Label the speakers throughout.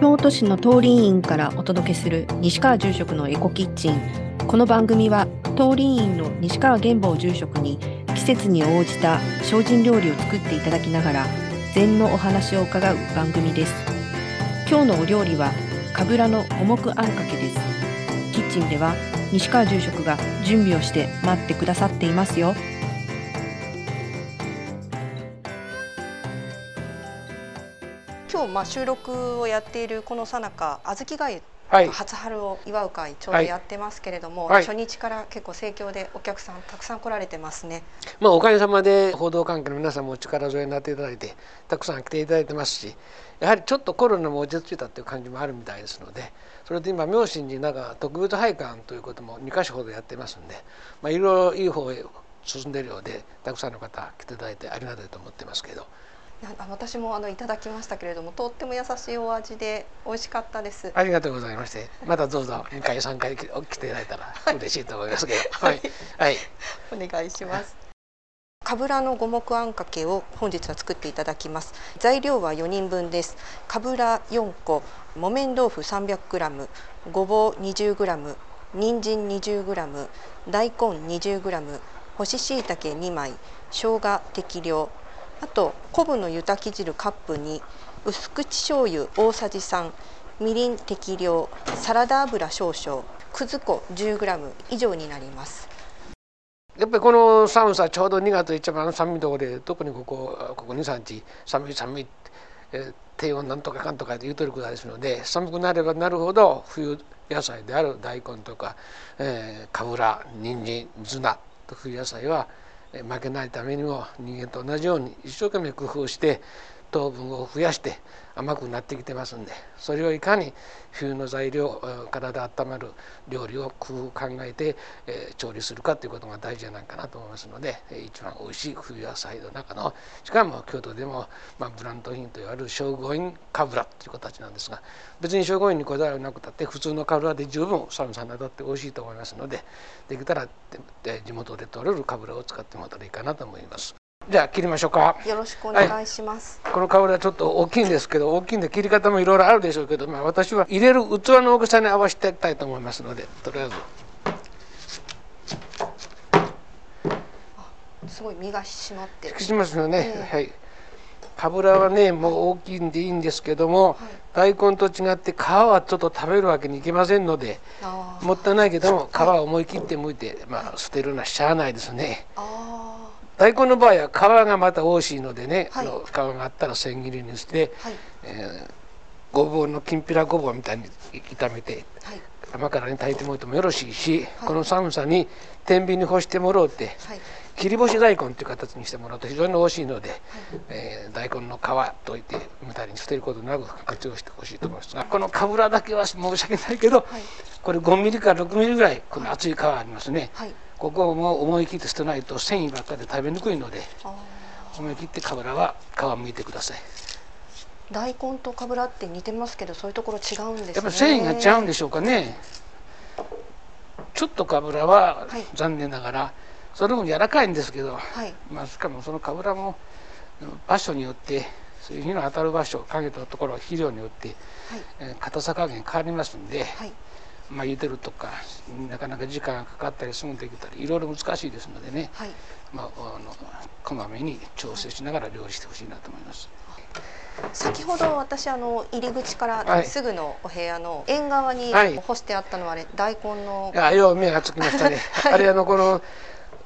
Speaker 1: 京都市の通り員からお届けする西川住職のエコキッチン。この番組は通り員の西川玄坊住職に季節に応じた精進料理を作っていただきながら禅のお話を伺う番組です。今日のお料理はかぶらの五目あんかけです。キッチンでは西川住職が準備をして待ってくださっていますよ。
Speaker 2: 今日まあ収録をやっているこのさなか小豆がゆ
Speaker 3: はい。
Speaker 2: 初春を祝う会ちょうどやってますけれども、
Speaker 3: はい。
Speaker 2: 初日から結構盛況でお客さんたくさん来られてますね。
Speaker 3: まあ、おかげさまで報道関係の皆さんもお力添えになっていただいてたくさん来ていただいてますしやはりちょっとコロナも落ち着いたという感じもあるみたいですのでそれで今妙心寺なんか特別拝観ということも2か所ほどやってますんで、まあ、いろいろいい方へ進んでいるようでたくさんの方来ていただいてありがたいと思ってますけど
Speaker 2: 私もあのいただきましたけれどもとっても優しいお味で美味しかったです。
Speaker 3: ありがとうございましてまたどうぞ2回3回来ていただいたら嬉しいと思いますけどはい、はい、
Speaker 2: お願いします。かぶらの五目あんかけを本日は作っていただきます。材料は4人分です。かぶら4個、木綿豆腐 300g、ごぼう 20g、人参 20g、大根 20g、干し椎茸2枚、生姜適量、あと昆布の湯炊き汁カップに薄口醤油大さじ3、みりん適量、サラダ油少々、くず粉 10g 以上になります。
Speaker 3: やっぱりこの寒さちょうど2月一番寒いところで特にここここ23日寒い寒い、えー低温なんとかかんとかって言うとるくらいですので寒くなればなるほど冬野菜である大根とか、えー、かぶら人参ズナと冬野菜は、負けないためにも人間と同じように一生懸命工夫して糖分を増やして甘くなってきてますんでそれをいかに冬の材料えー体温まる料理を工夫考えて、え調理するかということが大事じゃないかなと思いますので一番おいしい冬野菜の中のしかも京都でも、まあ、ブランド品といわれる聖護院かぶらという形なんですが別に聖護院にこだわりなくたって普通のかぶらで十分寒さに当たっておいしいと思いますのでできたら地元で取れるかぶらを使ってもらったらいいかなと思います。じゃあ切りましょうか。
Speaker 2: よろしくお願いします。
Speaker 3: この香りはちょっと大きいんですけど大きいんで切り方もいろいろあるでしょうけど、まあ、私は入れる器の大きさに合わせていきたいと思いますのでとりあえず。
Speaker 2: すごい身が締まってる。
Speaker 3: しますよね、
Speaker 2: え
Speaker 3: はい。かぶらはねもう大きいんでいいんですけども、大根と違って皮はちょっと食べるわけにいきませんのでもったいないけども皮を思い切って剥いて、まあ、捨てるのはしゃあないですね。
Speaker 2: あ
Speaker 3: 大根の場合は皮がまた美味しいのでね、
Speaker 2: はい。
Speaker 3: あの皮があったら千切りにして、
Speaker 2: ーはい。
Speaker 3: えーごぼうのきんぴらごぼうみたいに炒めて
Speaker 2: はい。
Speaker 3: 甘辛に炊いてもらってもよろしいし、
Speaker 2: はい。
Speaker 3: この寒さに天秤に干してもらうて
Speaker 2: はい。
Speaker 3: 切り干し大根という形にしてもらうと非常に美味しいので、えー大根の皮といて無駄に捨てることなく活用してほしいと思いますがこのかぶらだけは申し訳ないけど、
Speaker 2: はい。
Speaker 3: これ5ミリから6ミリぐらいこの厚い皮ありますね、
Speaker 2: はい。
Speaker 3: ここをもう思い切って捨てないと繊維ばっかりで食べにくいので
Speaker 2: あ
Speaker 3: 思い切ってかぶらは皮を剥いてください。
Speaker 2: ー大根とかぶらって似てますけどそういうところ違うんですね。
Speaker 3: やっぱ繊維が違うんでしょうかね。ちょっとかぶらは
Speaker 2: はい。
Speaker 3: 残念ながらそれも柔らかいんですけど、
Speaker 2: はい。
Speaker 3: まあ、しかもそのかぶらも場所によってそういう日の当たる場所影のところ肥料によって、
Speaker 2: はい。
Speaker 3: えー硬さ加減変わりますんで、
Speaker 2: はい
Speaker 3: まあ、茹でるとかなかなか時間がかかったりすぐできたりいろいろ難しいですのでね、
Speaker 2: はい。
Speaker 3: まあ、あのこまめに調整しながら料理してほしいなと思います。
Speaker 2: 先ほど私あの入り口か
Speaker 3: はい。
Speaker 2: らすぐのお部屋の縁側に
Speaker 3: はい。
Speaker 2: 干してあったのはあれ大根の
Speaker 3: いやよう目がつきましたね、
Speaker 2: はい。
Speaker 3: あれあのこの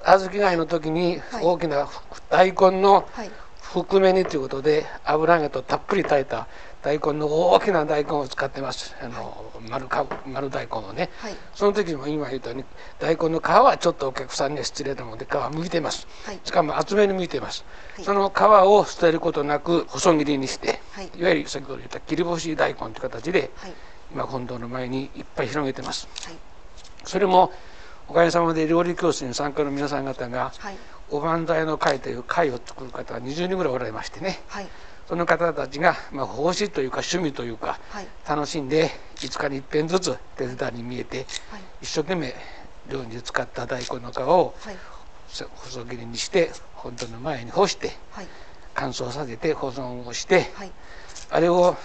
Speaker 3: 小豆貝の時に
Speaker 2: はい。
Speaker 3: 大きな大根の
Speaker 2: はい。
Speaker 3: 含め煮ということで油揚げとたっぷり炊いた大根の大きな大根を使ってます。あの丸か丸大根をね。
Speaker 2: はい。
Speaker 3: その時も今言ったように大根の皮はちょっとお客さんには失礼なので皮剥いてます。
Speaker 2: はい。
Speaker 3: しかも厚めに剥いてます、
Speaker 2: はい。
Speaker 3: その皮を捨てることなく細切りにして、
Speaker 2: はい。
Speaker 3: いわゆる先ほど言った切り干し大根という形で
Speaker 2: はい。
Speaker 3: 今本堂の前にいっぱい広げてます。
Speaker 2: はい。
Speaker 3: それもおかげさまで料理教室に参加の皆さん方が
Speaker 2: はい。
Speaker 3: おばんざいの会という会を作る方が20人ぐらいおられましてね。
Speaker 2: はい
Speaker 3: その方たちが、まあ、奉仕というか趣味というか
Speaker 2: はい。
Speaker 3: 楽しんで5日に一遍ずつ手伝いに見えて
Speaker 2: はい。
Speaker 3: 一生懸命料理に使った大根の皮を
Speaker 2: はい。
Speaker 3: 細切りにして本当の前に干して
Speaker 2: はい。
Speaker 3: 乾燥させて保存をして
Speaker 2: はい。
Speaker 3: あれを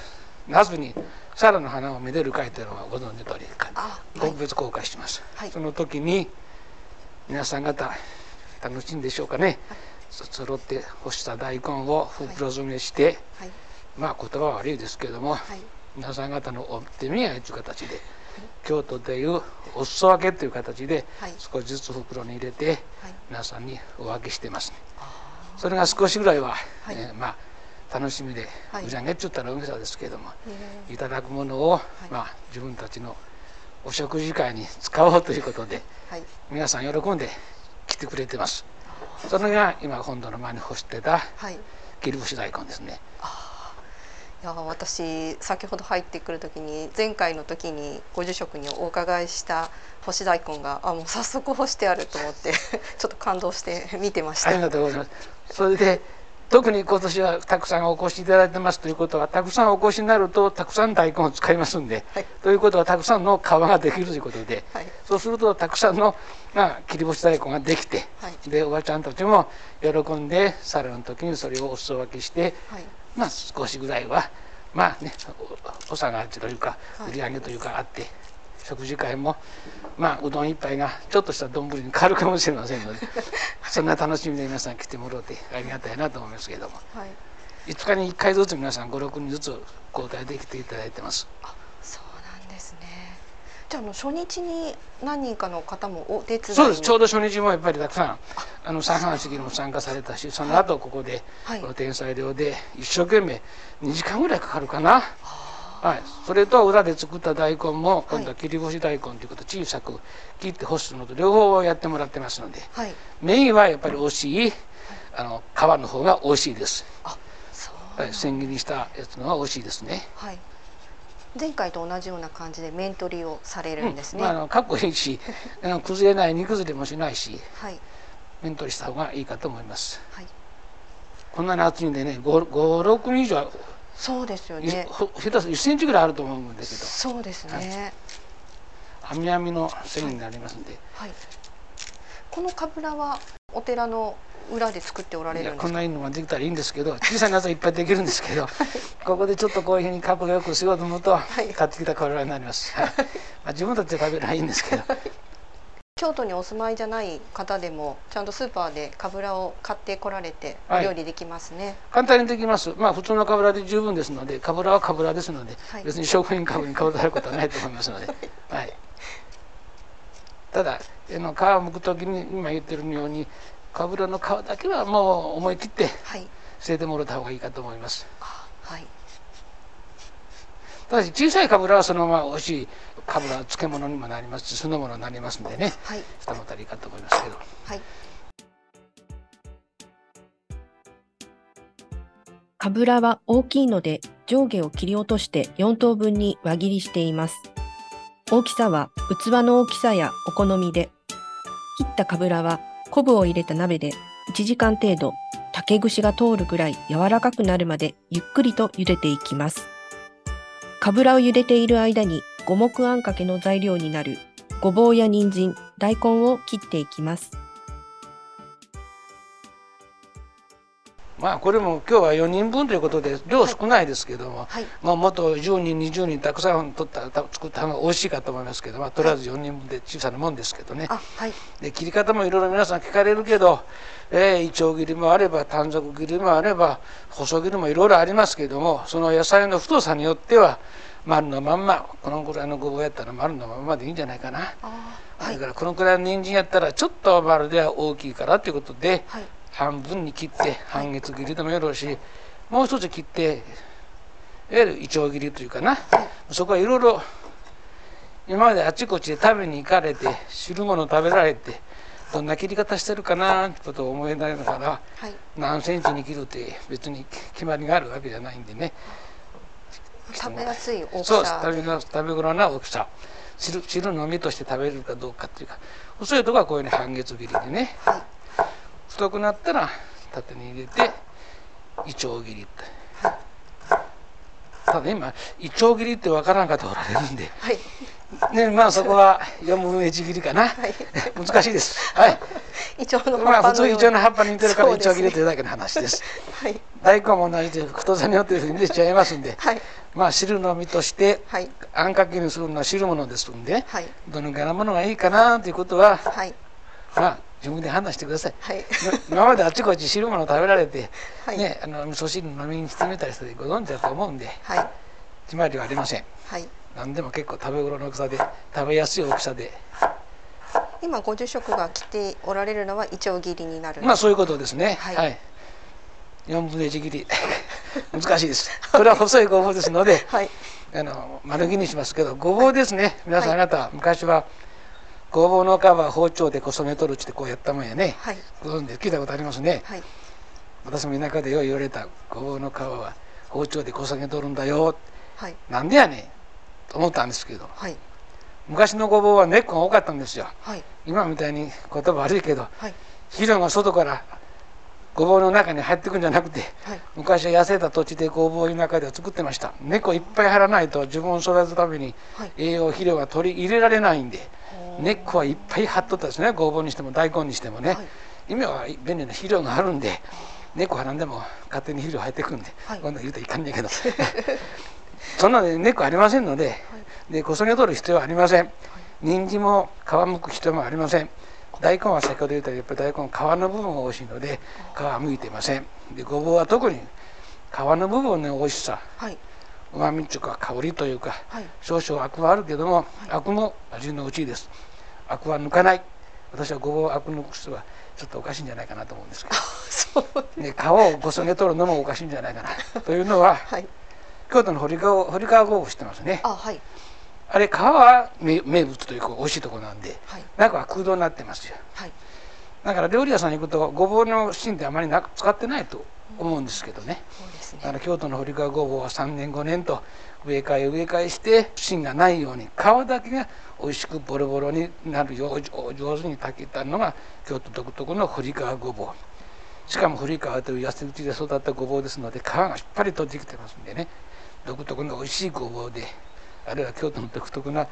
Speaker 3: 夏にサラの花をめでる会というのはご存知の通り
Speaker 2: あはい。
Speaker 3: 特別公開します、
Speaker 2: はい。
Speaker 3: その時に皆さん方楽しいんでしょうかね、そ揃って干した大根を袋詰めして、
Speaker 2: はい。
Speaker 3: まあ言葉は悪いですけれども、
Speaker 2: はい。
Speaker 3: 皆さん方のお手土産という形で京都でいうお裾分けという形で
Speaker 2: はい。
Speaker 3: 少しずつ袋に入れて
Speaker 2: はい。
Speaker 3: 皆さんにお分けしてます、それが少しぐらいは、
Speaker 2: はい。
Speaker 3: えーまあ楽しみで、
Speaker 2: はい。う
Speaker 3: じゃげっちゅったら大げさですけれども
Speaker 2: え
Speaker 3: いただくものを、
Speaker 2: い。
Speaker 3: まあ、自分たちのお食事会に使おうということで
Speaker 2: ーはい。
Speaker 3: 皆さん喜んで来てくれてますそれが今本土の前に干してた
Speaker 2: はい。
Speaker 3: 切り干し大根ですね。
Speaker 2: いや私先ほど入ってくる時に前回の時にご住職にお伺いした干し大根があもう早速干してあると思って ちょっと感動して見てました。
Speaker 3: ありがとうございます。それで特に今年はたくさんお越しいただいてますということはたくさんお越しになるとたくさん大根を使いますんで、
Speaker 2: はい。
Speaker 3: ということはたくさんの皮ができるということで、
Speaker 2: はい。
Speaker 3: そうするとたくさんの、まあ、切り干し大根ができて、
Speaker 2: はい。
Speaker 3: でおばちゃんたちも喜んで皿の時にそれをお裾分けして、
Speaker 2: はい。
Speaker 3: まあ少しぐらいはまあねおお下がりというか
Speaker 2: はい。
Speaker 3: 売り上げというかあって、食事会もまあうどん一杯がちょっとした丼に変わるかもしれませんので そんな楽しみで皆さん来てもらってありがたいなと思いますけれども
Speaker 2: はい
Speaker 3: 5日に1回ずつ皆さん56人ずつ交代できていただいてます。
Speaker 2: あそうなんですね。じゃああの初日に何人かの方もお手伝いに
Speaker 3: そうですちょうど初日もやっぱりたくさんあの三半式にも参加されたしその後ここで、
Speaker 2: はい
Speaker 3: この天才寮で一生懸命2時間ぐらいかかるかな。はい、それと裏で作った大根も今度は切り干し大根ということで小さく切って干すのと両方やってもらってますので。
Speaker 2: はい。
Speaker 3: メインはやっぱり美味しいあの皮の方が美味しいです、
Speaker 2: あそう。
Speaker 3: はい、千切りしたやつの方が美味しいですね。
Speaker 2: はい。前回と同じような感じで面取りをされるんですね。
Speaker 3: まあ、あのかっこいいしあの 崩れない煮崩れもしないし
Speaker 2: はい。
Speaker 3: 面取りした方がいいかと思います。
Speaker 2: はい。
Speaker 3: こんなに厚いんでね56人以上
Speaker 2: そうですよ
Speaker 3: い
Speaker 2: ね。
Speaker 3: ほ下手する1センチぐらいあると思うんだけど
Speaker 2: そうですね。
Speaker 3: 網編みの繊維になりますんで、
Speaker 2: はい。このかぶらはお寺の裏で作っておられるんですか？
Speaker 3: こんないいのができたらいいんですけど小さなやつはいっぱいできるんですけどここでちょっとこういうふうに角度よくしようと思うと
Speaker 2: い
Speaker 3: 買ってきた体になります、はいまあ、自分たちで食べるのはいいんですけど
Speaker 2: 京都にお住まいじゃない方でもちゃんとスーパーでかぶらを買ってこられてお
Speaker 3: はい。
Speaker 2: 料理できますね。
Speaker 3: 簡単にできます。まあ普通のかぶらで十分ですのでかぶらはかぶらですので、
Speaker 2: はい。
Speaker 3: 別に食品かぶにかぶられることはないと思いますので、はい、ただあの皮をむく時に今言ってるようにかぶらの皮だけはもう思い切って
Speaker 2: はい。
Speaker 3: 捨ててもらった方がいいかと思います。
Speaker 2: あはい。
Speaker 3: ただし小さいかぶらはそのまま美味しいかぶらは漬物にもなりますし酢の物になりますんでね
Speaker 2: はい。
Speaker 3: したもたらいいかと思いますけど
Speaker 2: はい。
Speaker 1: かぶらは大きいので上下を切り落として4等分に輪切りしています。大きさは器の大きさやお好みで。切ったかぶらは昆布を入れた鍋で1時間程度竹串が通るくらい柔らかくなるまでゆっくりと茹でていきます。かぶらを茹でている間に五目あんかけの材料になるごぼうや人参、大根を切っていきます。
Speaker 3: まあこれも今日は4人分ということで量少ないですけども、
Speaker 2: はい。
Speaker 3: まあ、もっと10人20人たくさん取ったた作った方が美味しいかと思いますけど、まあ、とりあえず4人分で小さなもんですけどね、
Speaker 2: あはい。
Speaker 3: で切り方もいろいろ皆さん聞かれるけど、えー、いちょう切りもあれば短冊切りもあれば細切りもいろいろありますけどもその野菜の太さによっては丸のまんまこのぐらいのごぼうやったら丸のまんまでいいんじゃないかな。
Speaker 2: あはい
Speaker 3: それ。からこのくらいの人参やったらちょっと丸では大きいからということで
Speaker 2: はい。
Speaker 3: 半分に切って半月切りでもよろしい。もう一つ切っていわゆるいちょう切りというかな。そこはいろいろ今まであちこちで食べに行かれて汁物食べられてどんな切り方してるかなってことを思いながら
Speaker 2: はい。
Speaker 3: 何センチに切るって別に決まりがあるわけじゃないんでね。
Speaker 2: 食べやすい大き
Speaker 3: そう。食べの食べ頃な大きさ。汁汁のみとして食べれるかどうかっていうか。細いとこはこういうふうに半月切りでね。
Speaker 2: はい。
Speaker 3: 太くなったら縦に入れていちょう切りって。ただ今いちょう切りってわからん方おられるんで。
Speaker 2: はい。
Speaker 3: ねまあそこは4分の1切りかな、
Speaker 2: はい。
Speaker 3: 難しいです。はい。
Speaker 2: イチョウの
Speaker 3: まあ普通イチョウの葉っぱに似てるからいちょう切りというだけの話です。
Speaker 2: はい。
Speaker 3: 大根も同じで太さによって出ちゃいますんで。
Speaker 2: はい。
Speaker 3: まあ汁の身として
Speaker 2: はい。
Speaker 3: あんかけにするのは汁物ですんで
Speaker 2: はい。
Speaker 3: どのぐらいのものがいいかなということは
Speaker 2: はい。
Speaker 3: まあ自分で判断してください。
Speaker 2: はい。
Speaker 3: 今まであちこち汁物食べられて、
Speaker 2: はい。
Speaker 3: ね、あの味噌汁飲みにしてみたりしてご存知だと思うんで
Speaker 2: はい。
Speaker 3: 決まりはありません。
Speaker 2: はい。
Speaker 3: 何でも結構食べ頃の大きさで食べやすい大きさで。
Speaker 2: 今ご住職が来ておられるのはイチョウ切りになる。
Speaker 3: まあそういうことですね。
Speaker 2: はい。
Speaker 3: はい、4分の1切り難しいです。これは細いごぼうですので
Speaker 2: はい。
Speaker 3: あの丸切りにしますけどごぼうですね。皆さんあなた昔はごぼうの皮は包丁でこそげ取るってこうやったもんやね。
Speaker 2: はい。
Speaker 3: ご存知で聞いたことありますね。
Speaker 2: はい。
Speaker 3: 私も田舎でよう言われたごぼうの皮は包丁でこそげ取るんだよ。
Speaker 2: はい。
Speaker 3: なんでやねん。と思ったんですけど。
Speaker 2: はい。
Speaker 3: 昔のごぼうは根っこが多かったんですよ。
Speaker 2: はい。
Speaker 3: 今みたいに言葉悪いけど
Speaker 2: はい。
Speaker 3: 肥料が外からごぼうの中に入ってくんじゃなくて
Speaker 2: はい。
Speaker 3: 昔は痩せた土地でごぼうの中では作ってました。根っこいっぱい張らないと自分を育てるために
Speaker 2: はい。
Speaker 3: 栄養肥料が取り入れられないんで根っこはいっぱい張っとったですね。ごぼうにしても大根にしてもね、
Speaker 2: はい。
Speaker 3: 今は便利な肥料があるんで根っこ張らんでも勝手に肥料入ってくるんで、
Speaker 2: はい。
Speaker 3: こんなん言うといかんねんけど。そんなね根っこありませんのででこそげ取る必要はありません。人参も皮むく必要もありません大根は先ほど言ったようにやっぱり大根皮の部分が美味しいので皮はむいていません。でごぼうは特に皮の部分の美味しさ。
Speaker 2: はい。う
Speaker 3: まみっていうか香りというか
Speaker 2: はい。
Speaker 3: 少々アクはあるけども、アクも味のうちです。アクは抜かない。私はごぼうアク抜く人はちょっとおかしいんじゃないかなと思うんですけど、ね、皮をこそげ取るのもおかしいんじゃないかな。というのは
Speaker 2: はい
Speaker 3: 京都の堀川堀川ごぼう知ってますね。
Speaker 2: あはい
Speaker 3: あれ皮は名名物というか美味しいところなんで
Speaker 2: はい。
Speaker 3: 中は空洞になってますよ。
Speaker 2: はい。
Speaker 3: だから料理屋さんに行くとごぼうの芯ってあまりなく使ってないと思うんですけどね。
Speaker 2: そうですね。
Speaker 3: だから京都の堀川ごぼうは3年5年と植え替え植え替えして芯がないように皮だけが美味しくボロボロになるよう上手に炊けたのが京都独特の堀川ごぼうしかも堀川という痩せ打ちで育ったごぼうですので皮がしっかりとできてますんでね。独特の美味しいごぼうであるいは京都の独特な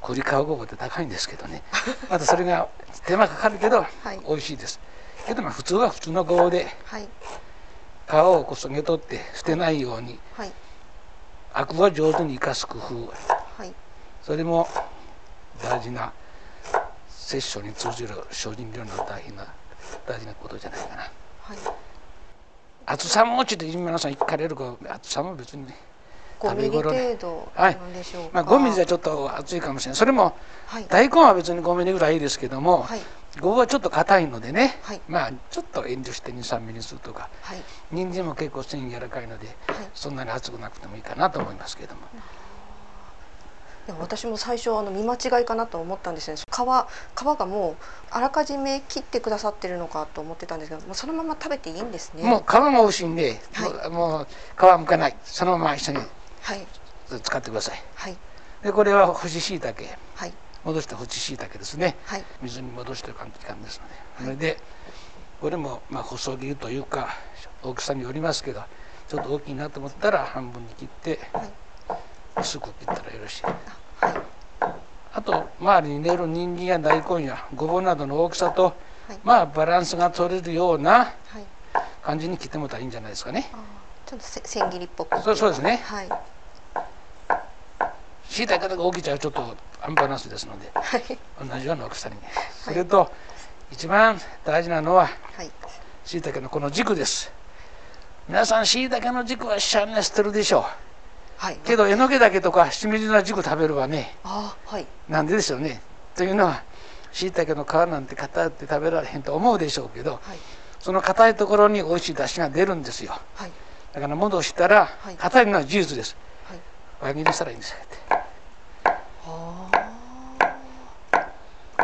Speaker 3: 堀川ごぼうって高いんですけどね。またそれが手間かかるけど
Speaker 2: はい。
Speaker 3: 美味しいです。けどまあ普通は普通のごぼうで
Speaker 2: はい。
Speaker 3: 皮をこそげ取って捨てないように
Speaker 2: はい。
Speaker 3: アクは上手に生かす工夫。
Speaker 2: はい。
Speaker 3: それも大事な摂取に通じる精進料理の大変な大事なことじゃないかな。
Speaker 2: はい。
Speaker 3: 厚さもちょっと皆さん聞かれるか厚さも別に
Speaker 2: 5ミリ
Speaker 3: 食べ頃ね
Speaker 2: 程度
Speaker 3: はい
Speaker 2: なんでしょうか？
Speaker 3: まあ5ミリじゃちょっと厚いかもしれない。それも
Speaker 2: はい。
Speaker 3: 大根は別に5ミリぐらいいいですけども、
Speaker 2: はい。
Speaker 3: ごぼうはちょっと硬いのでね、
Speaker 2: はい。
Speaker 3: まあちょっと遠慮して23ミリにするとか
Speaker 2: はい。
Speaker 3: 人参も結構繊維柔らかいので
Speaker 2: はい。
Speaker 3: そんなに厚くなくてもいいかなと思いますけども。
Speaker 2: いや私も最初あの見間違いかなと思ったんですね。皮皮がもうあらかじめ切ってくださってるのかと思ってたんですけどもうそのまま食べていいんですね。
Speaker 3: もう皮も美味しいんで、
Speaker 2: はい。
Speaker 3: もう皮はむかない。そのまま一緒に
Speaker 2: はい。
Speaker 3: 使ってください。
Speaker 2: はい。
Speaker 3: でこれは干し椎茸。
Speaker 2: はい。
Speaker 3: 戻した干し椎茸ですね。
Speaker 2: はい。
Speaker 3: 水に戻してる感じですので、それでこれもまあ細切りというか大きさによりますけどちょっと大きいなと思ったら半分に切って
Speaker 2: はい。
Speaker 3: 薄く切ったらよろしい。
Speaker 2: はい。
Speaker 3: あと周りに練る人参や大根やごぼうなどの大きさと、
Speaker 2: はい。
Speaker 3: まあバランスが取れるような
Speaker 2: はい。
Speaker 3: 感じに切ってもらったらいいんじゃないですかね。
Speaker 2: ちょっとせ千切りっぽく
Speaker 3: そうそうですね。
Speaker 2: はい
Speaker 3: 椎茸が大きいちゃうちょっとアンバランスですので
Speaker 2: はい。
Speaker 3: 同じような大きさに。それと一番大事なのは
Speaker 2: はい。
Speaker 3: 椎茸のこの軸です。皆さん椎茸の軸はしゃんね捨てるでしょう。
Speaker 2: はい。
Speaker 3: けどえのきだけとかしめじの軸食べるわね。
Speaker 2: あーはい。
Speaker 3: なんででしょうね。というのは椎茸の皮なんて硬くて食べられへんと思うでしょうけど
Speaker 2: はい。
Speaker 3: その硬いところに美味しい出汁が出るんですよ。
Speaker 2: はい。
Speaker 3: だから戻したら
Speaker 2: はい。
Speaker 3: 硬いのは事実です。
Speaker 2: はい。
Speaker 3: 輪切りしたらいいんです。よ
Speaker 2: あ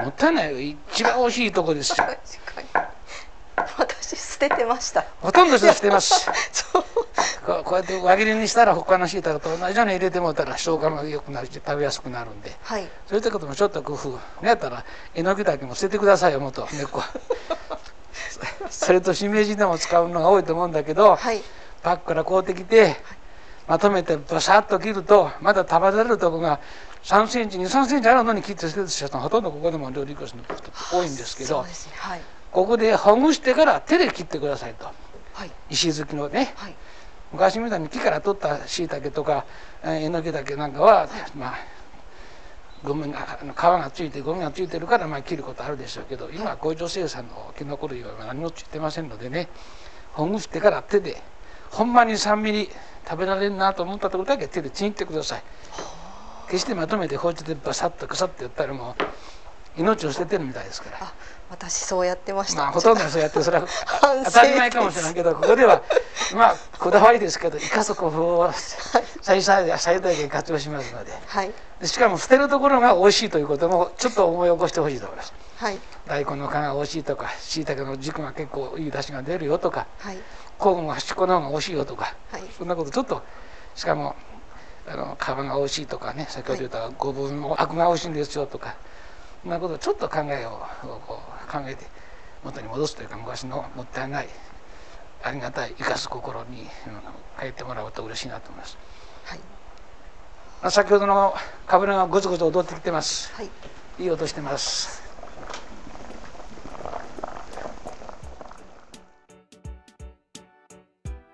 Speaker 3: もったいないよ。一番美味しいとこですよ。
Speaker 2: あ確かに。私捨ててました。
Speaker 3: ほとんど捨てます。
Speaker 2: そう。
Speaker 3: こうやって輪切りにしたら他の椎茸と同じように入れてもらったら消化も良くなるし食べやすくなるんで。
Speaker 2: はい。
Speaker 3: そういったこともちょっと工夫。ねやったらえのきだけも捨ててくださいよもっと根っこそれとしめじでも使うのが多いと思うんだけど
Speaker 2: はい。
Speaker 3: パックから買うてきてまとめてバサッと切るとまだ食べられるとこが3センチ2 3センチあるのに切って捨てる人はほとんどここでも料理教室の人多いんですけど、
Speaker 2: ねはい。
Speaker 3: ここでほぐしてから手で切ってくださいと。
Speaker 2: はい。
Speaker 3: 石突きのね。
Speaker 2: はい。
Speaker 3: 昔みたいに木から取ったしいたけとかえのきだけなんかは、まあゴミが皮がついてゴミがついてるからまあ切ることあるでしょうけど今は工場生産のキノコ類は何もついてませんのでね。ほぐしてから手でほんまに3ミリ食べられるなと思ったところだけ手でちぎってください決してまとめて包丁でバサッとくさってやったらもう命を捨ててるみたいですから。
Speaker 2: あ私そうやってました、
Speaker 3: まあほとんどそうやってそれは当たり前かもしれないけどここでは まあこだわりですけど生かす工夫を最最大最大限活用しますので。
Speaker 2: はい。
Speaker 3: でしかも捨てるところが美味しいということもちょっと思い起こしてほしいと思います。
Speaker 2: はい。
Speaker 3: 大根の皮が美味しいとかしいたけの軸が結構いい出汁が出るよとか
Speaker 2: はい。
Speaker 3: コーンが端っこの方が美味しいよとか
Speaker 2: はい。
Speaker 3: そんなことちょっとしかもあの皮が美味しいとかね先ほど言ったごぼうのアクが美味しいんですよとかそんなことをちょっと考えをこう考えて元に戻すというか昔のもったいないありがたい生かす心にうん変えてもらうと嬉しいなと思います。
Speaker 2: はい
Speaker 3: まあ先ほどのかぶらがゴツゴツ踊ってきてます。
Speaker 2: はい
Speaker 3: いい音してます。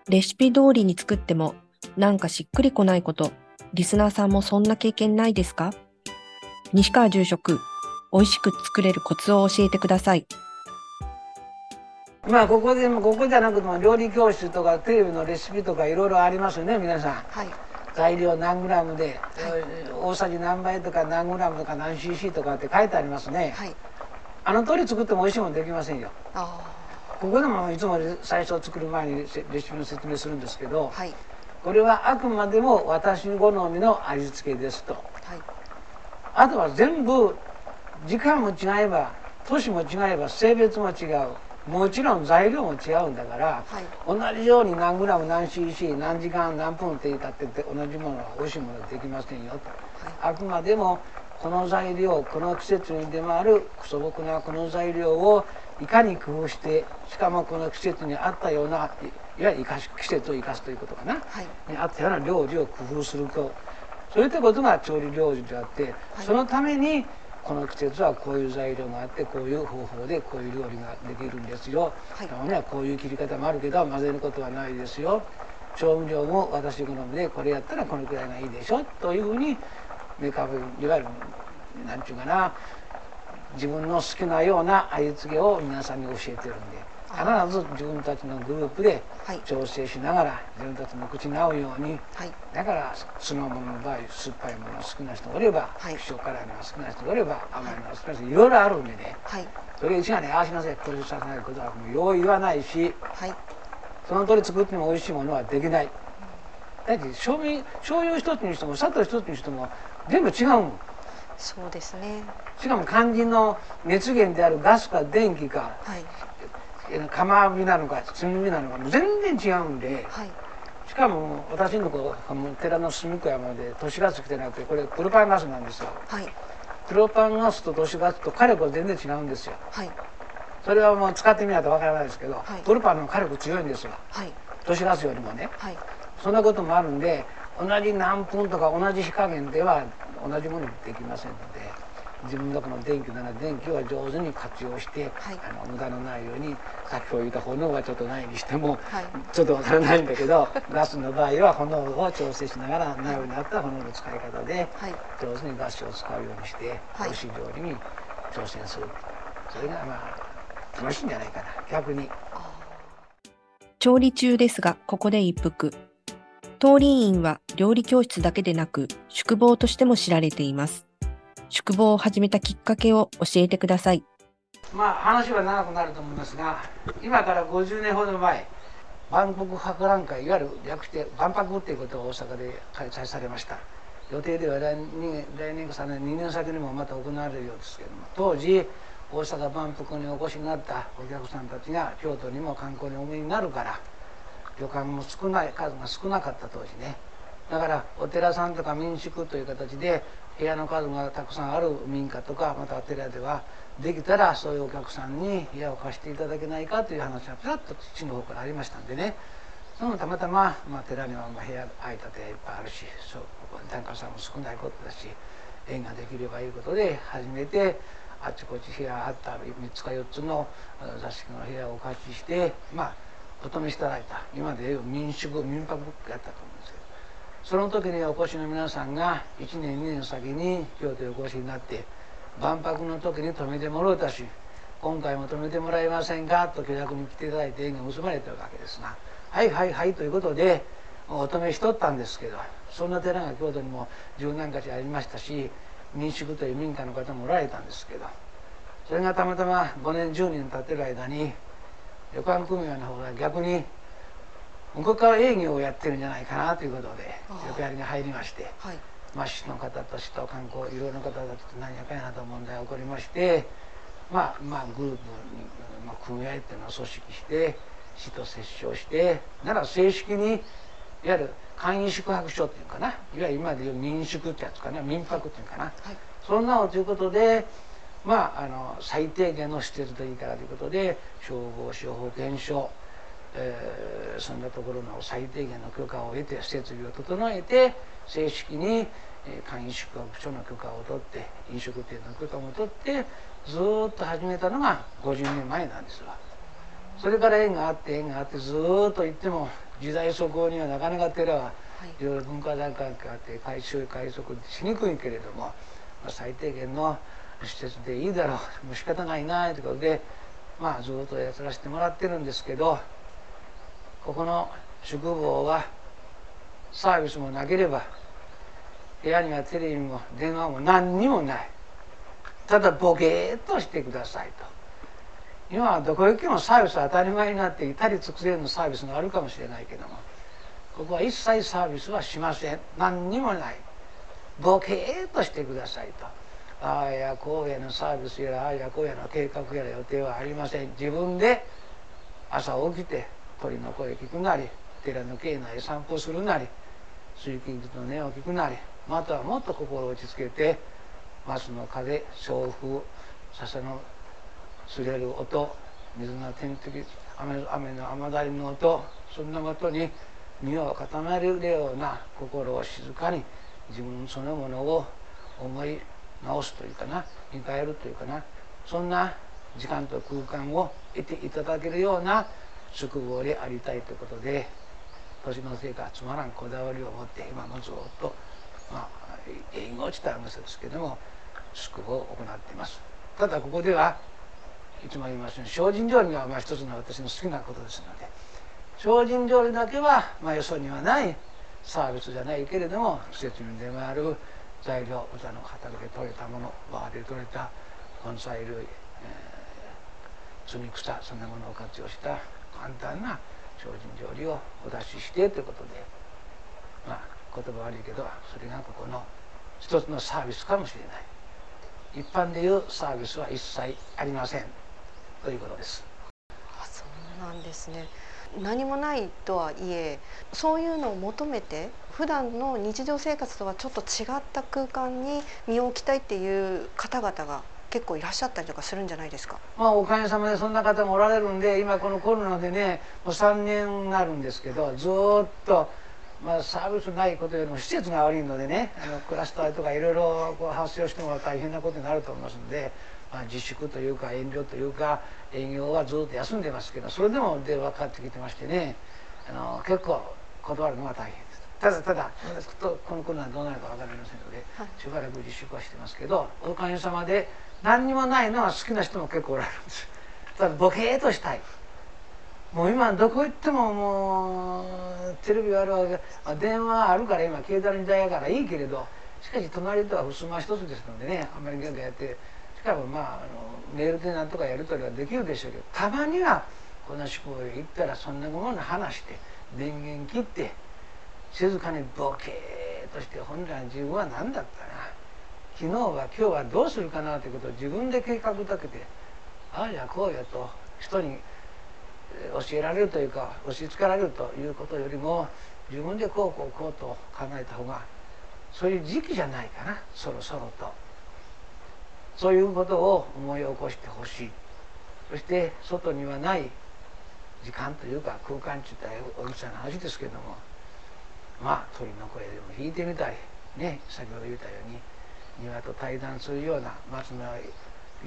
Speaker 1: レシピ通りに作ってもなんかしっくりこないこと、リスナーさんもそんな経験ないですか？西川住職、美味しく作れるコツを教えてください。
Speaker 3: まあここでもここじゃなくても料理教室とかテレビのレシピとかいろいろありますよね皆さん。
Speaker 2: はい
Speaker 3: 材料何グラムで、大さじ何杯とか何グラムとか何 cc とかって書いてありますね。
Speaker 2: はい
Speaker 3: あの通り作っても美味しいもんできませんよ。
Speaker 2: あ
Speaker 3: ここでもいつも最初作る前にせレシピの説明するんですけど
Speaker 2: ー、はい
Speaker 3: これはあくまでも私好みの味付けですと。
Speaker 2: はい。
Speaker 3: あとは全部時間も違えば年も違えば性別も違う。もちろん材料も違うんだから、
Speaker 2: はい。
Speaker 3: 同じように何グラム何 cc 何時間何分って言ったって同じものは美味しいものはできませんよと、あくまでもこの材料この季節に出回る素朴なこの材料をいかに工夫してしかもこの季節に合ったようないいわゆる生かし季節を生かすということかな、
Speaker 2: はい。
Speaker 3: に合ったような料理を工夫すると。そういったことが調理料理であって、そのためにこの季節はこういう材料があってこういう方法でこういう料理ができるんですよ、
Speaker 2: はい。
Speaker 3: たまにはこういう切り方もあるけど混ぜることはないですよ。調味料も私好みでこれやったらこのくらいがいいでしょ。というふうにメカブいわゆるなんていうかな。自分の好きなような味付けを皆さんに教えてるんで必ず自分たちのグループで
Speaker 2: はい。
Speaker 3: 調整しながら自分たちの口に合うように。
Speaker 2: はい。
Speaker 3: だから酢の物の場合酸っぱいものが好きな人もいれば、
Speaker 2: はい。
Speaker 3: 塩辛いのが好きな人もいれば甘いのが好きな人もいろいろあるんでね。
Speaker 2: はい。
Speaker 3: それ一概にああしなさいこれさせないことはもうよう言わないし
Speaker 2: はい。
Speaker 3: その通り作っても美味しいものはできない。だって醤油醤油一つにしても砂糖一つにしても全部違うもん。
Speaker 2: そうですね。
Speaker 3: しかも肝心の熱源であるガスか電気か
Speaker 2: はい。
Speaker 3: え釜火なのか炭火なのかも全然違うんで
Speaker 2: はい。
Speaker 3: しかも私のとここの寺の隅っこ山で都市ガス来てなくてこれプロパンガスなんですよ。
Speaker 2: はい。
Speaker 3: プロパンガスと都市ガスと火力は全然違うんですよ。
Speaker 2: はい。
Speaker 3: それはもう使ってみないとわからないですけど、
Speaker 2: はい。
Speaker 3: プロパンの火力強いんですよ。
Speaker 2: はい。
Speaker 3: 都市ガスよりもね。
Speaker 2: はい。
Speaker 3: そんなこともあるんで同じ何分とか同じ火加減では同じものにできませんので自分のこの電気なら電気は上手に活用して、
Speaker 2: はい。
Speaker 3: あの無駄のないようにさっき言った炎はちょっとないにしても、
Speaker 2: はい。
Speaker 3: ちょっとわからないんだけど ガスの場合は炎を調整しながらないようになった炎の使い方で
Speaker 2: はい。
Speaker 3: 上手にガスを使うようにして、
Speaker 2: はい。
Speaker 3: 美味しい料理に挑戦する。それがまあ楽しいんじゃないかな。逆に。
Speaker 1: 調理中ですが、ここで一服。東林院は料理教室だけでなく、宿坊としても知られています。宿坊を始めたきっかけを教えてください。
Speaker 3: まあ話は長くなると思いますが今から50年ほど前万国博覧会いわゆる略して万博っていうことを大阪で開催されました予定では来年来年3年2年先にもまた行われるようですけれども当時大阪万博にお越しになったお客さんたちが京都にも観光にお見えになるから旅館も少ない数が少なかった当時ねだからお寺さんとか民宿という形で部屋の数がたくさんある民家とかまたお寺ではできたらそういうお客さんに部屋を貸していただけないかという話がピラッと父の方からありましたんでね。そのたまたま、まあ、寺にはまあ部屋空いた寺いっぱいあるしそう檀家さんも少ないことだし縁ができればいうことで初めてあちこち部屋あった3つか4つの座敷の部屋をお貸ししてまあお泊めしていただいた今でいう民宿民泊やったと思うんですけど。その時にお越しの皆さんが1年2年先に京都へお越しになって万博の時に泊めてもらうたし今回も泊めてもらえませんか？と契約に来ていただいて縁が結ばれてるわけですがはいはいはいということでお泊めしとったんですけどそんな寺が京都にも十何か所ありましたし民宿という民家の方もおられたんですけどそれがたまたま5年10年経ってる間に旅館組合の方が逆にこうから営業をやってるんじゃないかなということで横やりに入りまして、はい、まあ市の方と市と観光いろいろな方たちと何やかんやなと問題が起こりましてまあまあグループに、まあ、組合っていうのを組織して市と折衝してなら正式にいわゆる簡易宿泊所っていうかな。いわゆる今でいう民宿ってやつかな。民泊っていうかな、はい、そんなのということでまああの最低限の施設でいいからということで消防署保健所、えー、そんなところの最低限の許可を得て設備を整えて正式に簡易宿泊所の許可を取って飲食店の許可も取ってずっと始めたのが50年前なんですわ。それから縁があって縁があってずっと行っても時代疎行にはなかなか寺はいろいろ文化財関係あって改修改則しにくいけれども、まあ、最低限の施設でいいだろうもう仕方ないなということでまあずっとやらせてもらってるんですけどここの宿坊はサービスもなければ部屋にはテレビも電話も何にもない。ただボケーっとしてくださいと。今はどこ行ってもサービス当たり前になっていたり尽くせるのサービスがあるかもしれないけどもここは一切サービスはしません。何にもない。ボケーっとしてくださいと。ああやこうやのサービスやらああやこうやの計画やら予定はありません。自分で朝起きて鳥の声聞くなり寺の境内散歩するなり水金術の音を聞くなりまたはもっと心を落ち着けて松の風送風笹の擦れる音水の天敵雨雨の雨だりの音そんなことに身を固めるような心を静かに自分そのものを思い直すというかな見返るというかなそんな時間と空間を得ていただけるような宿坊でありたいということで年のせいかつまらんこだわりを持って今もずっとまあ営業した話ですけども宿坊を行っています。ただここではいつも言いますように精進料理がまあ一つの私の好きなことですので精進料理だけはまあよそにはないサービスじゃないけれども季節に出回る材料歌の畑で採れたもの和で採れた根菜類、えー、摘み草そんなものを活用した簡単な精進料理をお出ししてということで。まあ言葉悪いけどそれがここの一つのサービスかもしれない。一般でいうサービスは一切ありません。ということです。
Speaker 2: あそうなんですね。何もないとはいえそういうのを求めて普段の日常生活とはちょっと違った空間に身を置きたいっていう方々が結構いらっしゃったりとかするんじゃないですか？
Speaker 3: まあおかげさまでそんな方もおられるんで今このコロナでねもう3年になるんですけどずっとまあサービスないことよりも施設が悪いのでねあのクラスターとかいろいろ発生しても大変なことになると思いますんでまあ、自粛というか遠慮というか営業はずっと休んでますけどそれでも電話かかってきてましてねあの結構断るのが大変ですただただこのコロナどうなるか分かりませんので、はい、しばらく自粛はしてますけどおかげさまで何にもないのは好きな人も結構おられるんです。ただボケーとしたい。もう今どこ行ってももうテレビあるわけ。電話あるから今携帯の時代やからいいけれど。しかし隣とは襖一つですのでねあんまりギャやってしかもまああのメールでなんとかやり取りはできるでしょうけどたまにはこんな宿坊へ行ったらそんなもの話して電源切って静かにボケーとして本来自分は何だったな昨日は今日はどうするかなということを自分で計画立ててああやこうやと人に教えられるというか押し付けられるということよりも自分でこうこうこうと考えた方がそういう時期じゃないかなそろそろと。そういうことを思い起こしてほしいそして外にはない時間というか空間って言ったら大きさの話ですけどもまあ鳥の声でも弾いてみたりね先ほど言ったように庭と対談するような松の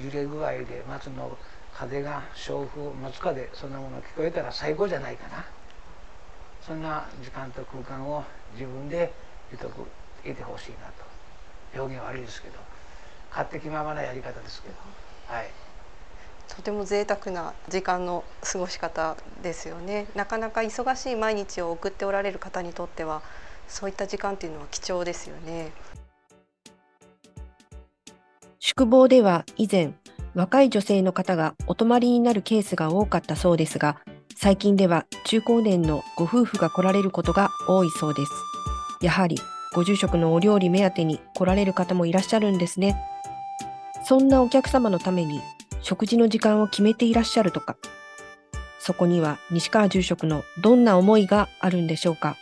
Speaker 3: 揺れ具合で松の風が小風松風そんなもの聞こえたら最高じゃないかな。そんな時間と空間を自分で得得得てほしいなと。表現悪いですけど。勝手気ままなやり方ですけど。はい。
Speaker 2: とても贅沢な時間の過ごし方ですよね。なかなか忙しい毎日を送っておられる方にとってはそういった時間っていうのは貴重ですよね。
Speaker 1: 宿坊では以前若い女性の方がお泊まりになるケースが多かったそうですが最近では中高年のご夫婦が来られることが多いそうです。やはりご住職のお料理目当てに来られる方もいらっしゃるんですね。そんなお客様のために食事の時間を決めていらっしゃるとかそこには西川住職のどんな思いがあるんでしょうか。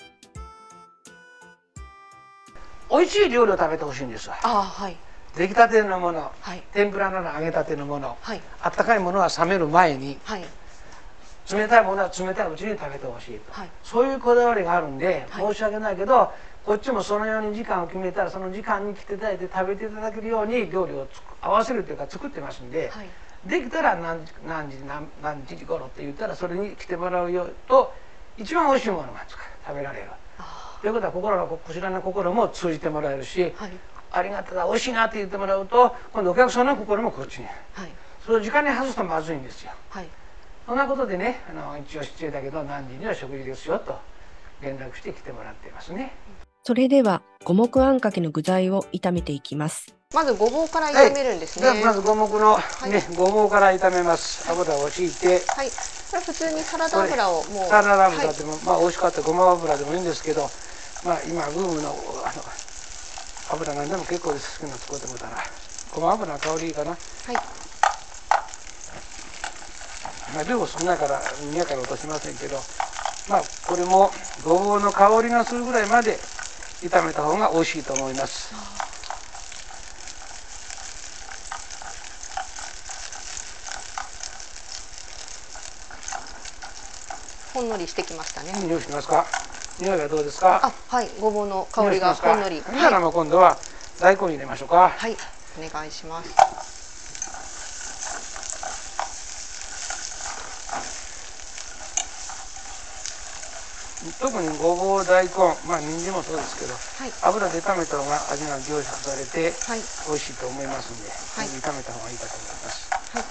Speaker 3: 美味しい料理を食べてほしいんですわ。
Speaker 2: あはい
Speaker 3: 出来たてのもの
Speaker 2: はい。
Speaker 3: 天ぷらなら揚げたてのもの
Speaker 2: はい。
Speaker 3: あったかいものは冷める前に
Speaker 2: はい。
Speaker 3: 冷たいものは冷たいうちに食べてほしいと、
Speaker 2: はい。
Speaker 3: そういうこだわりがあるんで、
Speaker 2: はい。
Speaker 3: 申し訳ないけどこっちもそのように時間を決めたらその時間に来ていただいて食べていただけるように料理をつく合わせるというか作ってますんで、
Speaker 2: はい。
Speaker 3: できたら何時何時何何時頃って言ったらそれに来てもらうよと一番美味しいものが食べられる。
Speaker 2: あ
Speaker 3: ということは心のこちらの心も通じてもらえるし、
Speaker 2: はい
Speaker 3: ありがただ美味しいなって言ってもらうと今度お客さんの心もこっちに。
Speaker 2: はい。
Speaker 3: それを時間に外すとまずいんですよ。
Speaker 2: はい。
Speaker 3: そんなことでねあの一応失礼だけど何時には食事ですよと連絡して来てもらっていますね。
Speaker 1: それでは五目あんかけの具材を炒めていきます。
Speaker 2: まずごぼうから炒めるんですね。
Speaker 3: ではまず五目の、
Speaker 2: い。
Speaker 3: ねごぼうから炒めます。油を敷いて。
Speaker 2: はい。これ普通にサラダ油をもう
Speaker 3: サラダ油
Speaker 2: はい
Speaker 3: でも、まあ美味しかったごま油でもいいんですけどまあ今ブームのあの油なんでも結構ですけど使ってもたらごま油の香りいいかな。
Speaker 2: はい。
Speaker 3: まあ、量少ないから宮から落としませんけど、まあ、これもごぼうの香りがするぐらいまで炒めた方が美味しいと思います。
Speaker 2: ほんのりしてきましたね
Speaker 3: 匂いしますか匂いはどうですか？
Speaker 2: あはいごぼうの香りがほんのり。
Speaker 3: そしたらもう今度は大根入れましょうか。
Speaker 2: はいお願いします。
Speaker 3: 特にごぼう大根まあ人参もそうですけど
Speaker 2: はい。
Speaker 3: 油で炒めた方が味が凝縮されて
Speaker 2: はい。
Speaker 3: 美味しいと思いますんで、
Speaker 2: はい。
Speaker 3: 炒めた方がいいかと思います。
Speaker 2: はい。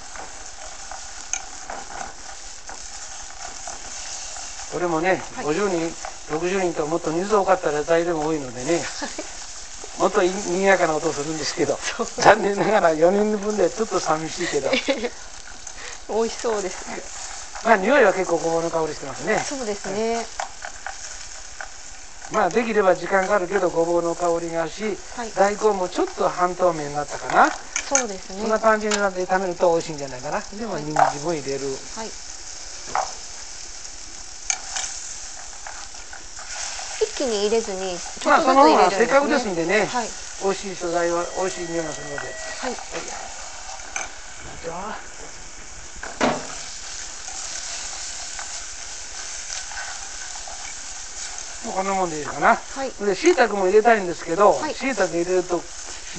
Speaker 3: これもね、
Speaker 2: はい。
Speaker 3: 50人60人ともっと人数多かったら大でも多いのでね。もっとにぎやかな音をするんですけど残念ながら4人分でちょっと寂しいけど。
Speaker 2: 美味しそうです。
Speaker 3: まあ匂いは結構ごぼうの香りしてますね。
Speaker 2: そうですね。
Speaker 3: まあできれば時間かかるけどごぼうの香りがし、
Speaker 2: はい。
Speaker 3: 大根もちょっと半透明になったかな、
Speaker 2: そうですね。
Speaker 3: そんな感じになって炒めると美味しいんじゃないかな。でも
Speaker 2: はい。
Speaker 3: 人参も入れる。
Speaker 2: はい気に入れずにちょ
Speaker 3: まあ
Speaker 2: っとずつ入れるんですね。
Speaker 3: せっかくですんでね
Speaker 2: はい。
Speaker 3: 美味しい素材は美味しい匂いがするので。
Speaker 2: はい
Speaker 3: じゃあもうこんなもんでいいかな。
Speaker 2: はい。
Speaker 3: で椎茸も入れたいんですけど
Speaker 2: はい。
Speaker 3: 椎茸入れるとひ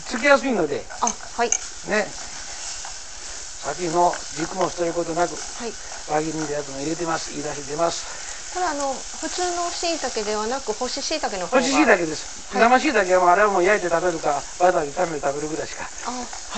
Speaker 3: っつきやすいので。
Speaker 2: あはい。
Speaker 3: ね。先の軸も捨てることなく
Speaker 2: はい。
Speaker 3: 輪切りのやつも入れてます。言い出し出ます
Speaker 2: これあの普通の椎茸ではなく干し椎茸の方が
Speaker 3: 干し椎茸です、
Speaker 2: はい。
Speaker 3: 生椎茸はもうあれはもう焼いて食べるかバターで炒めて食べるぐらいしか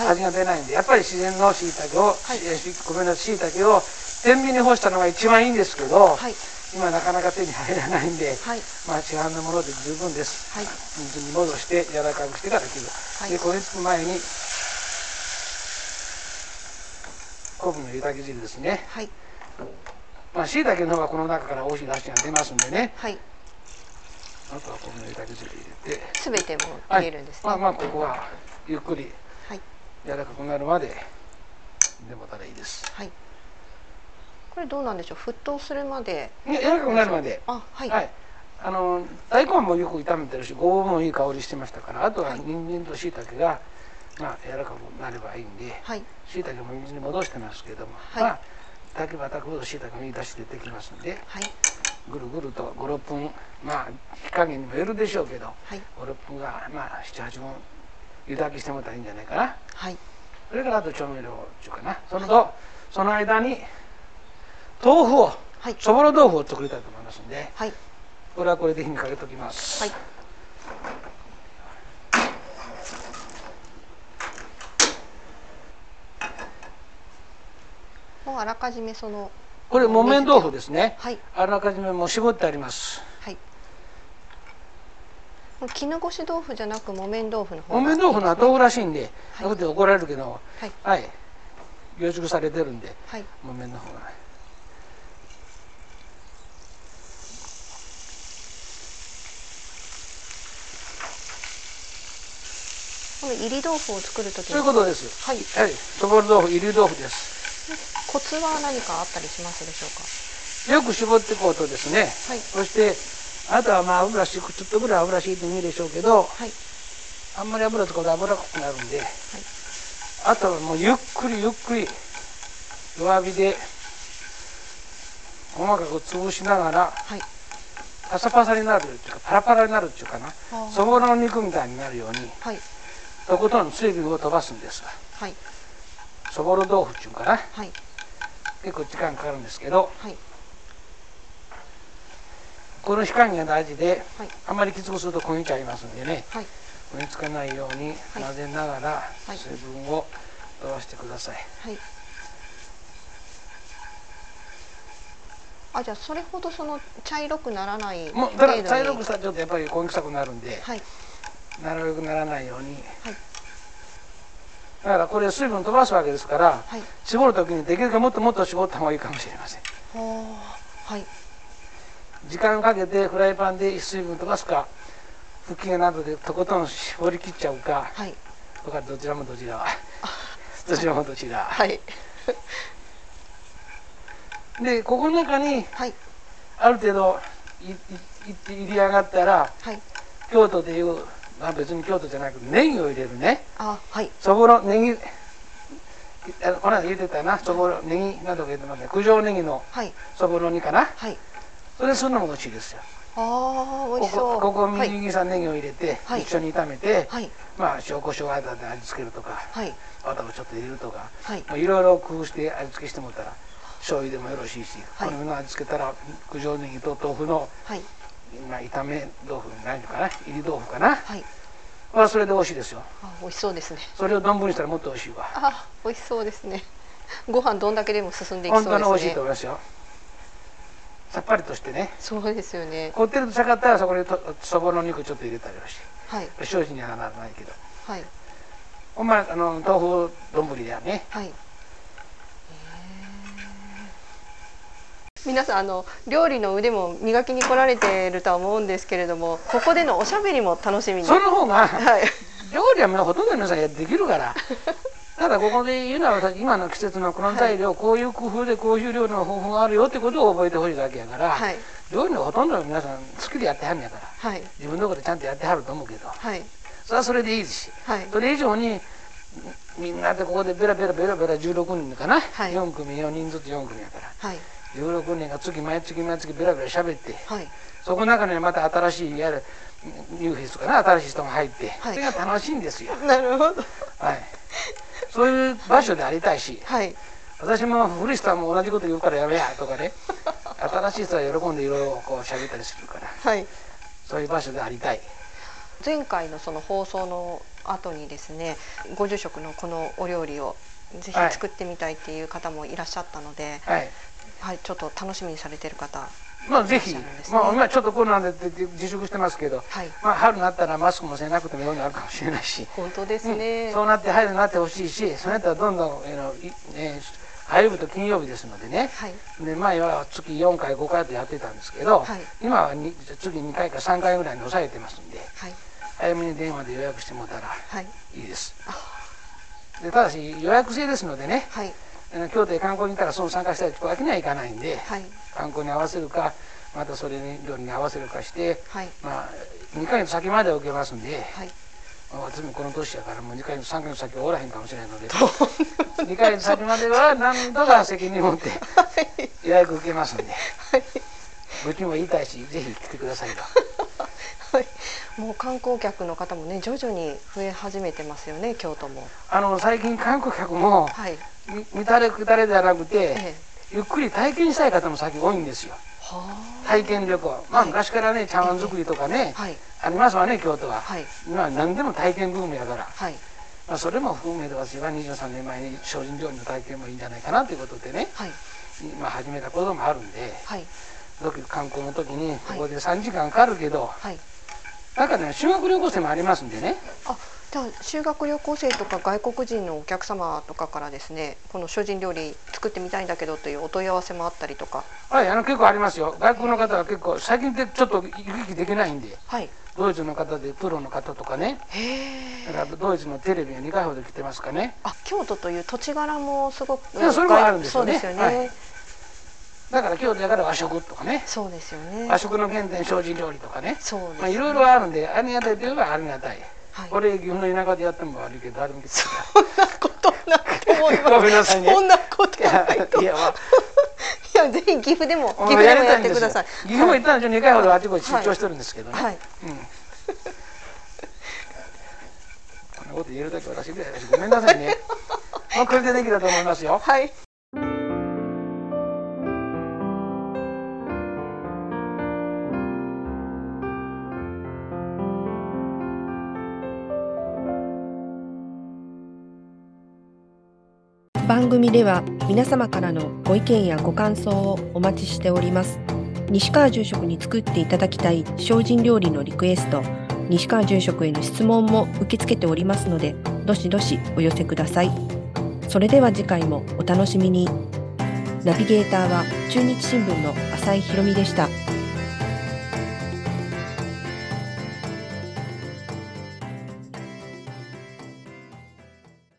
Speaker 3: 味が出ないんでやっぱり自然の椎茸を、
Speaker 2: はい。
Speaker 3: ごめんなさい椎茸を天秤に干したのが一番いいんですけど、
Speaker 2: はい。
Speaker 3: 今なかなか手に入らないんで、
Speaker 2: はい。
Speaker 3: まあ市販のもので十分です。
Speaker 2: はい。
Speaker 3: 水に戻して柔らかくしてから切る、
Speaker 2: はい。
Speaker 3: でこれつく前に昆布の湯炊き汁ですね。
Speaker 2: はい
Speaker 3: まあ椎茸の方はこの中から美味しい出汁が出ますんでね。
Speaker 2: はい。
Speaker 3: あとは昆布の湯炊き汁入れて。
Speaker 2: すべても入れるんですね。
Speaker 3: まあまあここはゆっくり
Speaker 2: はい。
Speaker 3: 柔らかくなるまででもたらいいです。
Speaker 2: はい。これどうなんでしょう？沸騰するまで。
Speaker 3: ね柔らかくなるまで。
Speaker 2: あはい。
Speaker 3: はい。あの大根もよく炒めてるしごぼうもいい香りしてましたからあとは
Speaker 2: はい。
Speaker 3: 人参と椎茸がまあ柔らかくなればいいんで
Speaker 2: はい。
Speaker 3: 椎茸も水に戻してますけども、
Speaker 2: はい。
Speaker 3: まあ炊けば炊くほどしいたけのいい出し出てきますんで
Speaker 2: はい。
Speaker 3: ぐるぐると56分まあ火加減にもよるでしょうけど
Speaker 2: はい。
Speaker 3: 56分がまあ78分湯炊きしてもらったらいいんじゃないかな。
Speaker 2: はい。
Speaker 3: それからあと調味料っていうかな。そのとその間に豆腐を
Speaker 2: はい。
Speaker 3: そぼろ豆腐を作りたいと思いますんで
Speaker 2: はい。
Speaker 3: これはこれで火にかけておきます、
Speaker 2: はいもうあらかじめその
Speaker 3: これ木綿豆腐ですね。
Speaker 2: はい。
Speaker 3: あらかじめもう絞ってあります。
Speaker 2: はい。もう絹ごし豆腐じゃなく木綿豆腐の方
Speaker 3: 木綿豆腐のは豆腐らしいんで、
Speaker 2: はい。
Speaker 3: 後で怒られるけど
Speaker 2: はい。
Speaker 3: はい。凝縮されてるんで
Speaker 2: はい。
Speaker 3: 木綿の方が。
Speaker 2: この入り豆腐を作るとき
Speaker 3: そういうことです。
Speaker 2: はい。
Speaker 3: はい。そぼろ豆腐入り豆腐です
Speaker 2: コツは何かあったりしますでしょうか？
Speaker 3: よく絞っていこうとですね、
Speaker 2: はい。
Speaker 3: そしてあとはまあ油敷くちょっとぐらい油敷いてもいいでしょうけど
Speaker 2: はい。
Speaker 3: あんまり油使うと油濃くなるんで、あとはもうゆっくりゆっくり弱火で細かく潰しながら
Speaker 2: はい。
Speaker 3: パサパサになるっていうかパラパラになるっていうかな。そぼろの肉みたいになるように
Speaker 2: はい。
Speaker 3: とことん水分を飛ばすんです。
Speaker 2: はい。
Speaker 3: そぼろ豆腐っていうかな。
Speaker 2: はい
Speaker 3: 結構時間かかるんですけど
Speaker 2: はい。
Speaker 3: この火加減が大事で
Speaker 2: はい。
Speaker 3: あまりきつくすると焦げちゃいますんでね。
Speaker 2: はい。
Speaker 3: 焦げつかないように
Speaker 2: はい。
Speaker 3: 混ぜながら
Speaker 2: はい。
Speaker 3: 水分を飛ばしてください、
Speaker 2: はい。あじゃあそれほどその茶色くならない
Speaker 3: もう
Speaker 2: 程度に。
Speaker 3: ただ茶色くしたらちょっとやっぱり焦げ臭くなるんで、
Speaker 2: はい。
Speaker 3: なるべくならないように。
Speaker 2: はい
Speaker 3: だからこれ水分飛ばすわけですから
Speaker 2: はい。
Speaker 3: 絞る時にできるだけもっともっと絞った方がいいかもしれません。
Speaker 2: はい。
Speaker 3: 時間かけてフライパンで水分飛ばすか腹筋などでとことん絞り切っちゃうか
Speaker 2: はい。
Speaker 3: とかどちらもどちら どちらもどちら。
Speaker 2: はい。
Speaker 3: でここの中に
Speaker 2: はい。
Speaker 3: ある程度いいい入り上がったら
Speaker 2: はい。
Speaker 3: 京都でいう、まあ、別に京都じゃなくてネギを入れるね。
Speaker 2: あはい。
Speaker 3: そぼろネギあのこの間言ってたな。そぼろネギなどが言ってますね。九条ネギの
Speaker 2: はい。
Speaker 3: そぼろ煮かな。
Speaker 2: はい。
Speaker 3: それするのも美味しいですよ。
Speaker 2: あー美味
Speaker 3: こ
Speaker 2: しそう。
Speaker 3: こここみ
Speaker 2: はい。
Speaker 3: じんネギを入れて、
Speaker 2: はい。
Speaker 3: 一緒に炒めて、
Speaker 2: はい。
Speaker 3: まあ塩コショウ間で味付けるとか
Speaker 2: はい。
Speaker 3: バターをちょっと入れるとか
Speaker 2: はい。
Speaker 3: まあいろいろ工夫して味付けしてもらったら醤油でもよろしいし、
Speaker 2: はい。
Speaker 3: この味付けたら九条ネギと豆腐の、
Speaker 2: はい
Speaker 3: まあ、炒め豆腐何かな入り豆腐かな。
Speaker 2: はい。
Speaker 3: まあそれで美味しいですよ。
Speaker 2: あ美味しそうですね。
Speaker 3: それを丼にしたらもっと美味しいわ。
Speaker 2: あ美味しそうですね。ご飯どんだけでも進んでいきそうですね。
Speaker 3: 本当に美味しいと思いますよ。さっぱりとしてね。
Speaker 2: そうですよね。
Speaker 3: こってりとしたかったらそこにとそぼろの肉ちょっと入れたりはし
Speaker 2: はい。
Speaker 3: 精進にはならないけど。
Speaker 2: はい。
Speaker 3: ほんまあの豆腐丼ではね。
Speaker 2: はい。皆さんあの料理の腕も磨きに来られているとは思うんですけれどもここでのおしゃべりも楽しみに。
Speaker 3: その方が
Speaker 2: はい。
Speaker 3: 料理はほとんどの皆さんやできるから。ただここで言うのは私今の季節のこの材料、こういう工夫でこういう料理の方法があるよってことを覚えてほしいだけやから、
Speaker 2: はい。
Speaker 3: 料理のほとんどの皆さん好きでやってはんねやから
Speaker 2: はい。
Speaker 3: 自分のとこでちゃんとやってはると思うけど。
Speaker 2: はい。
Speaker 3: それはそれでいいし。
Speaker 2: はい。
Speaker 3: それ以上にみんなでここでベラベラベラベラ16人かな、
Speaker 2: はい。
Speaker 3: 4組4人ずつ4組やから。
Speaker 2: はい
Speaker 3: 16人が月毎月毎月ベラベラ喋って
Speaker 2: はい。
Speaker 3: そこの中にまた新しいいわゆるニューフェイスとかな新しい人が入って、
Speaker 2: はい。
Speaker 3: それが楽しいんですよ、
Speaker 2: なるほど。
Speaker 3: はい、そういう場所でありたいし
Speaker 2: はい。
Speaker 3: 私も古市さんも同じこと言うからやめやとかね新しい人は喜んでいろいろこう喋ったりするから
Speaker 2: はい。
Speaker 3: そういう場所でありたい。
Speaker 2: 前回のその放送の後にですねご住職のこのお料理をぜひ
Speaker 3: はい。
Speaker 2: 作ってみたいっていう方もいらっしゃったので、
Speaker 3: はい
Speaker 2: はい、ちょっと楽しみにされてる方
Speaker 3: まあぜひ、まあ今ちょっとコロナで自粛してますけど、
Speaker 2: はい。
Speaker 3: まあ春になったらマスクもせなくてもようになるかもしれないし、
Speaker 2: 本当ですね、
Speaker 3: そうなって春になってほしいしそれやったらどんどん、えーえー火曜日と金曜日ですのでね。
Speaker 2: はい。
Speaker 3: で前は月4回5回とやってたんですけど、
Speaker 2: はい。
Speaker 3: 今はに月2回か3回ぐらいに抑えてますんで
Speaker 2: はい。
Speaker 3: 早めに電話で予約してもらったら
Speaker 2: はい。
Speaker 3: いいです。でただし予約制ですのでね京都へ観光に行ったらその参加したいわけにはいかないんで
Speaker 2: はい。
Speaker 3: 観光に合わせるかまたそれに料理に合わせるかして
Speaker 2: はい。
Speaker 3: まあ2ヶ月先まで受けますんで
Speaker 2: はい。
Speaker 3: 私もこの年やからもう2ヶ月3ヶ月先はおらへんかもしれないので2ヶ月先までは何とか責任を持って 予約受けますんで、うちも言いたいしぜひ来てくださいと。
Speaker 2: はい、もう観光客の方もね徐々に増え始めてますよね京都も。
Speaker 3: あの最近観光客も
Speaker 2: はい。
Speaker 3: み見たれくたれではなくて、
Speaker 2: ええ。
Speaker 3: ゆっくり体験したい方も最近多いんですよ。
Speaker 2: は
Speaker 3: 体験旅行。まあ昔からね茶碗作りとかね、
Speaker 2: あ。はい。
Speaker 3: ありますわね京都は、
Speaker 2: はい。
Speaker 3: 今は何でも体験ブームやから、
Speaker 2: はい。
Speaker 3: まあ、それも含めて私は23年前に精進料理の体験もいいんじゃないかなということでね、
Speaker 2: はい。
Speaker 3: まあ、始めたこともあるんで。
Speaker 2: はい。
Speaker 3: 時観光の時に
Speaker 2: はい。
Speaker 3: ここで3時間かかるけど、
Speaker 2: はい。
Speaker 3: 中でね修学旅行生もありますんでね
Speaker 2: あ、じゃあ修学旅行生とか外国人のお客様とかからですね、この精進料理作ってみたいんだけどというお問い合わせもあったりとか。
Speaker 3: はいあの結構ありますよ外国の方は結構最近ってちょっと行き来できないんで
Speaker 2: はい。
Speaker 3: ドイツの方でプロの方とかね
Speaker 2: へえ。
Speaker 3: だからドイツのテレビが2回ほど来てますかね
Speaker 2: あ、京都という土地柄もすごく。
Speaker 3: いやそれもあるんですよね
Speaker 2: そうですよね。
Speaker 3: はいだから京都やから和食とかね
Speaker 2: そうですよね。
Speaker 3: 和食の原点精進料理とかね
Speaker 2: そうです、
Speaker 3: まあいろいろあるんでありがたいといえばありがたい
Speaker 2: はい。
Speaker 3: これ岐阜の田舎でやっても悪いけどあるんですよ
Speaker 2: そんなことないと思います。
Speaker 3: ごめんなさいね
Speaker 2: そんなことないと。い
Speaker 3: いやまあ
Speaker 2: や、ぜひ岐阜でも、岐
Speaker 3: もう
Speaker 2: 阜でもやってください。
Speaker 3: 岐阜も行ったんですよ2回ほどあちこち出張してるんですけどね、
Speaker 2: はい。
Speaker 3: うんこんなこと言えるだけ私ぐらいだしごめんなさいねもうこれでできたと思いますよ
Speaker 2: はい。
Speaker 1: 番組では皆様からのご意見やご感想をお待ちしております。西川住職に作っていただきたい精進料理のリクエスト西川住職への質問も受け付けておりますのでどしどしお寄せください。それでは次回もお楽しみに。ナビゲーターは中日新聞の浅井博美でした。